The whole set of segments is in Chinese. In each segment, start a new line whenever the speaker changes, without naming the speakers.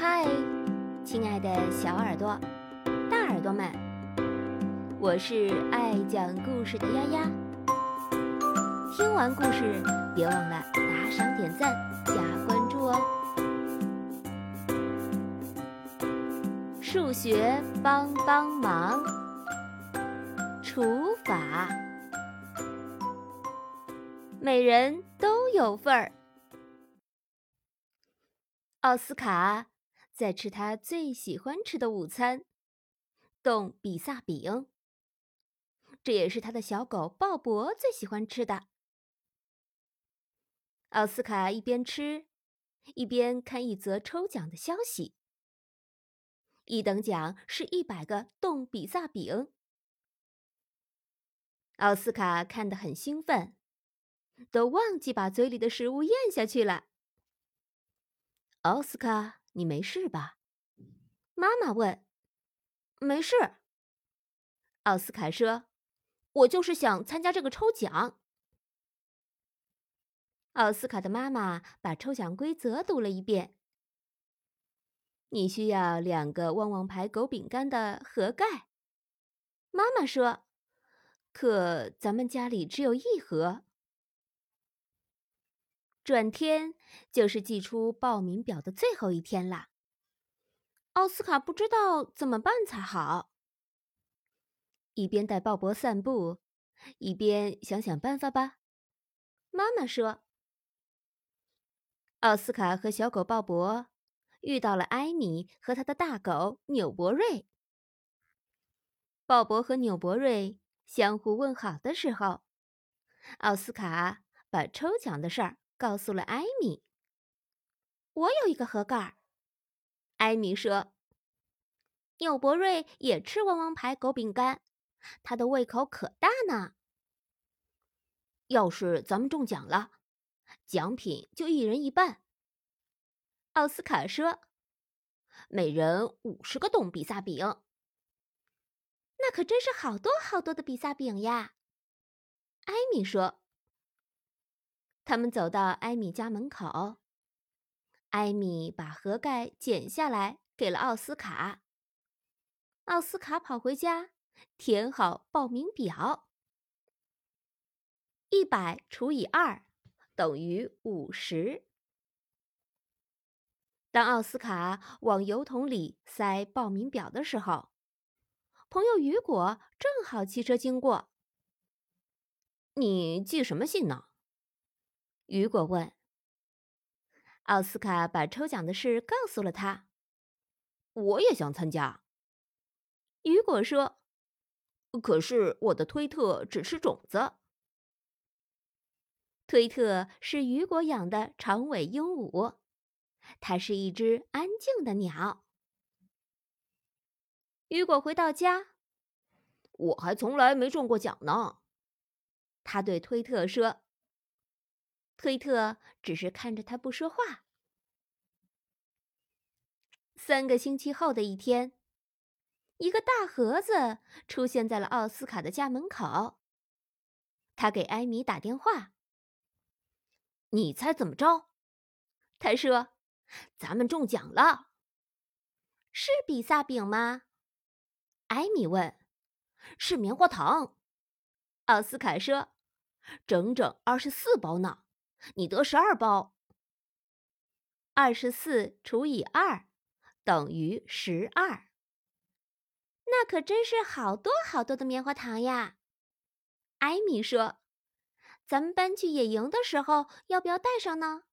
嗨，亲爱的小耳朵、大耳朵们，我是爱讲故事的丫丫。听完故事，别忘了打赏、点赞、加关注哦。数学帮帮忙，除法，每人都有份儿。奥斯卡在吃他最喜欢吃的午餐——冻比萨饼。这也是他的小狗鲍勃最喜欢吃的。奥斯卡一边吃，一边看一则抽奖的消息。一等奖是一百个冻比萨饼。奥斯卡看得很兴奋，都忘记把嘴里的食物咽下去了。奥斯卡，你没事吧？妈妈问。没事。奥斯卡说：“我就是想参加这个抽奖。”奥斯卡的妈妈把抽奖规则读了一遍。你需要两个旺旺牌狗饼干的盒盖。妈妈说：“可咱们家里只有一盒。”转天就是寄出报名表的最后一天啦。奥斯卡不知道怎么办才好，一边带鲍勃散步，一边想想办法吧。妈妈说：“奥斯卡和小狗鲍勃遇到了艾米和他的大狗纽伯瑞。”鲍勃和纽伯瑞相互问好的时候，奥斯卡把抽奖的事儿。告诉了艾米：“我有一个盒盖儿。”艾米说：“纽伯瑞也吃汪汪牌狗饼干，他的胃口可大呢。要是咱们中奖了，奖品就一人一半。”奥斯卡说：“每人五十个冻比萨饼，那可真是好多好多的比萨饼呀。”艾米说。他们走到艾米家门口，艾米把盒盖剪下来给了奥斯卡。奥斯卡跑回家，填好报名表。一百除以二等于五十。当奥斯卡往邮筒里塞报名表的时候，朋友雨果正好骑车经过。你寄什么信呢？雨果问：“奥斯卡把抽奖的事告诉了他。我也想参加。”雨果说：“可是我的推特只吃种子。”推特是雨果养的长尾鹦鹉，它是一只安静的鸟。雨果回到家，我还从来没中过奖呢。他对推特说。推特只是看着他不说话。三个星期后的一天，一个大盒子出现在了奥斯卡的家门口。他给艾米打电话：“你猜怎么着？”他说：“咱们中奖了。”是比萨饼吗？艾米问。“是棉花糖。”奥斯卡说：“整整二十四包呢。”你得十二包。二十四除以二等于十二。那可真是好多好多的棉花糖呀！艾米说：“咱们班去野营的时候，要不要带上呢？”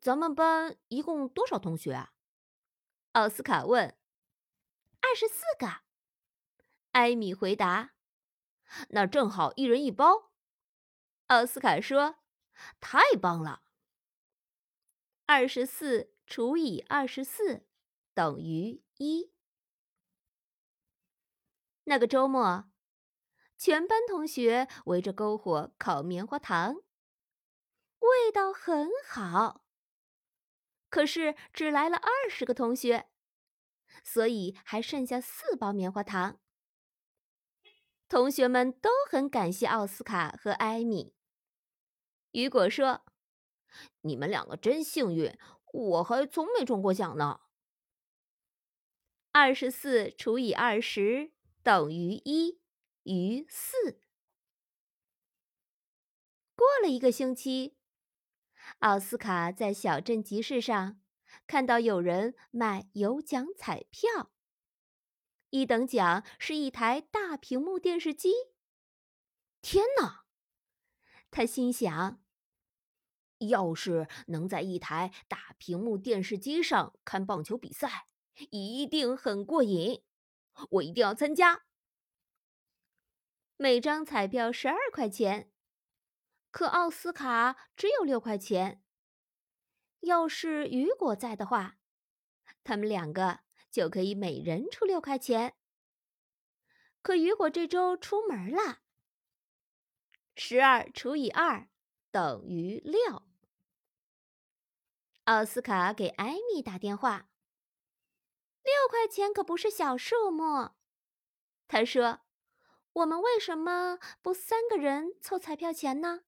咱们班一共多少同学啊？奥斯卡问。二十四个。艾米回答：“那正好一人一包。”奥斯卡说。太棒了！二十四除以二十四等于一。那个周末，全班同学围着篝火烤棉花糖，味道很好。可是只来了二十个同学，所以还剩下四包棉花糖。同学们都很感谢奥斯卡和艾米。雨果说：“你们两个真幸运，
我还从没中过奖呢。
二十四除以二十等于一，余四。过了一个星期，奥斯卡在小镇集市上看到有人卖有奖彩票，一等奖是一台大屏幕电视机。天哪！他心想。
要是能在一台大屏幕电视机上看棒球比赛，一定很过瘾。我一定要参加。
每张彩票十二块钱，可奥斯卡只有六块钱。要是雨果在的话，他们两个就可以每人出六块钱。可雨果这周出门了。十二除以二等于六。奥斯卡给艾米打电话。六块钱可不是小数目，他说：“我们为什么不三个人凑彩票钱呢？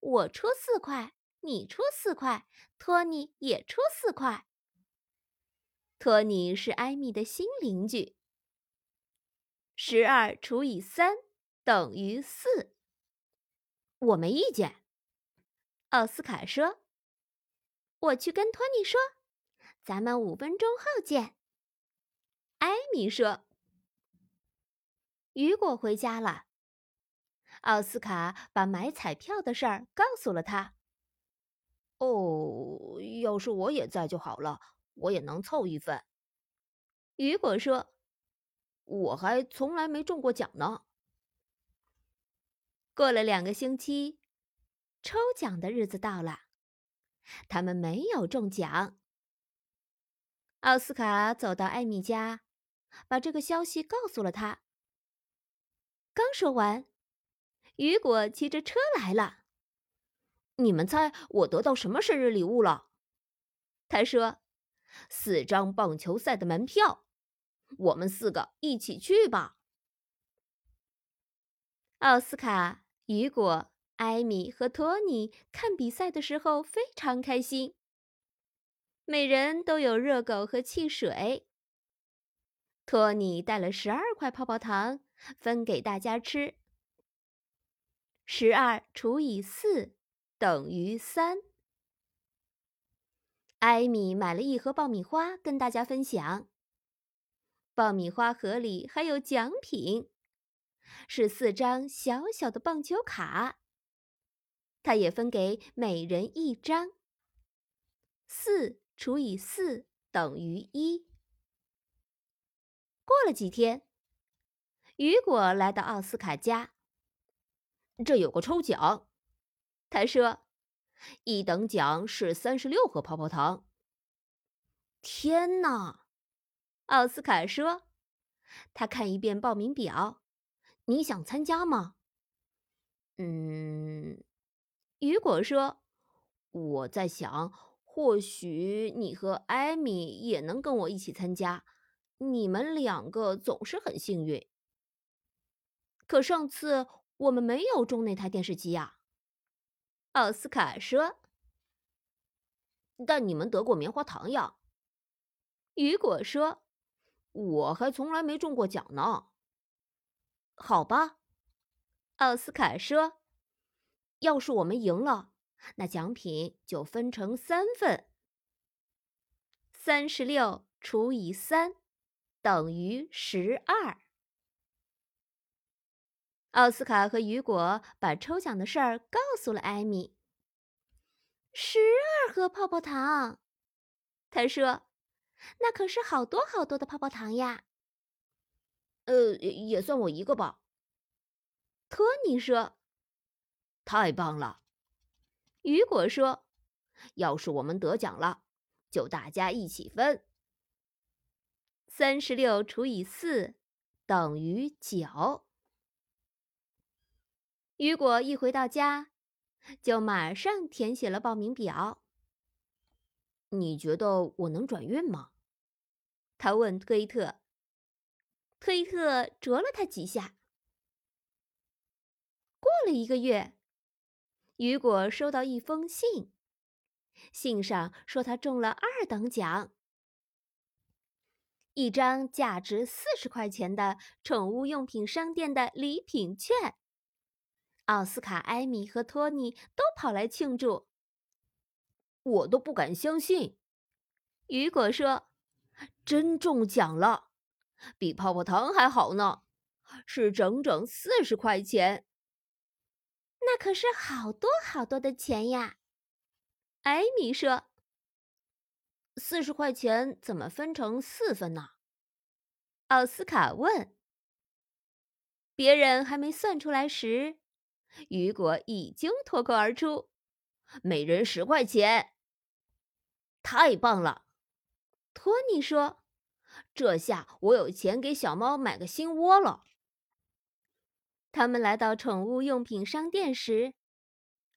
我出四块，你出四块，托尼也出四块。托尼是艾米的新邻居。十二除以三等于四。
我没意见。”
奥斯卡说。我去跟托尼说，咱们五分钟后见。艾米说：“雨果回家了。”奥斯卡把买彩票的事儿告诉了他。
哦，要是我也在就好了，我也能凑一份。
雨果说：“
我还从来没中过奖呢。”
过了两个星期，抽奖的日子到了。他们没有中奖。奥斯卡走到艾米家，把这个消息告诉了他。刚说完，雨果骑着车来了。
你们猜我得到什么生日礼物了？
他说：“
四张棒球赛的门票。我们四个一起去吧。”
奥斯卡、雨果。艾米和托尼看比赛的时候非常开心。每人都有热狗和汽水。托尼带了十二块泡泡糖，分给大家吃。十二除以四等于三。艾米买了一盒爆米花，跟大家分享。爆米花盒里还有奖品，是四张小小的棒球卡。他也分给每人一张。四除以四等于一。过了几天，雨果来到奥斯卡家。
这有个抽奖，
他说：“
一等奖是三十六盒泡泡糖。”
天哪！奥斯卡说：“他看一遍报名表。你想参加吗？”
嗯。
雨果说：“
我在想，或许你和艾米也能跟我一起参加。你们两个总是很幸运。
可上次我们没有中那台电视机呀。”奥斯卡说。
“但你们得过棉花糖呀。”
雨果说。
“我还从来没中过奖呢。”
好吧，奥斯卡说。要是我们赢了，那奖品就分成三份。三十六除以三等于十二。奥斯卡和雨果把抽奖的事儿告诉了艾米。十二盒泡泡糖，他说：“那可是好多好多的泡泡糖呀。”
呃，也算我一个吧。
托尼说。
太棒了，
雨果说：“
要是我们得奖了，就大家一起分。
三十六除以四等于九。”雨果一回到家，就马上填写了报名表。
你觉得我能转运吗？
他问推特。推特啄了他几下。过了一个月。雨果收到一封信，信上说他中了二等奖，一张价值四十块钱的宠物用品商店的礼品券。奥斯卡、艾米和托尼都跑来庆祝，
我都不敢相信。
雨果说：“
真中奖了，比泡泡糖还好呢，是整整四十块钱。
那可是好多好多的钱呀！”艾米说：“
四十块钱怎么分成四份呢？”
奥斯卡问。别人还没算出来时，雨果已经脱口而出：“
每人十块钱，太棒了！”
托尼说：“
这下我有钱给小猫买个新窝了。”
他们来到宠物用品商店时，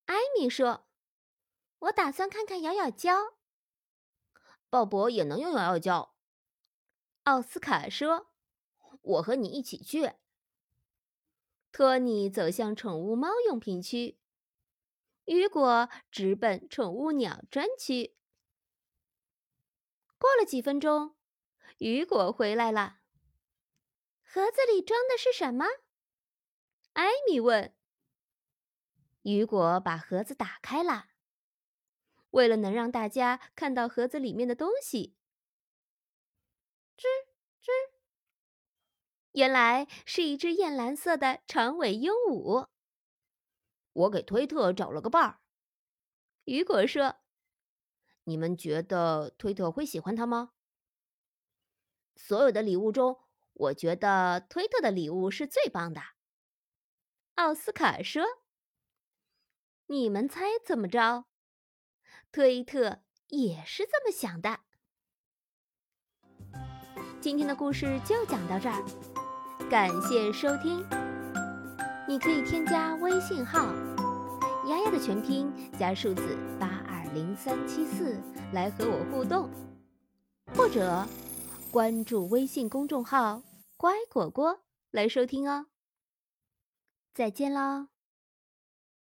艾米说。我打算看看咬咬胶。
鲍勃也能用咬咬胶。
奥斯卡说：“
我和你一起去。”
托尼走向宠物猫用品区，雨果直奔宠物鸟专区。过了几分钟，雨果回来了。盒子里装的是什么？艾米问。雨果把盒子打开了。为了能让大家看到盒子里面的东西，吱吱，原来是一只艳蓝色的长尾鹦鹉。
我给推特找了个伴儿。
雨果说：“
你们觉得推特会喜欢它吗？”所有的礼物中，我觉得推特的礼物是最棒的。
奥斯卡说：“你们猜怎么着？”推特也是这么想的。今天的故事就讲到这儿，感谢收听。你可以添加微信号“丫丫”的全拼加数字八二零三七四来和我互动，或者关注微信公众号“乖果果”来收听哦。再见啦！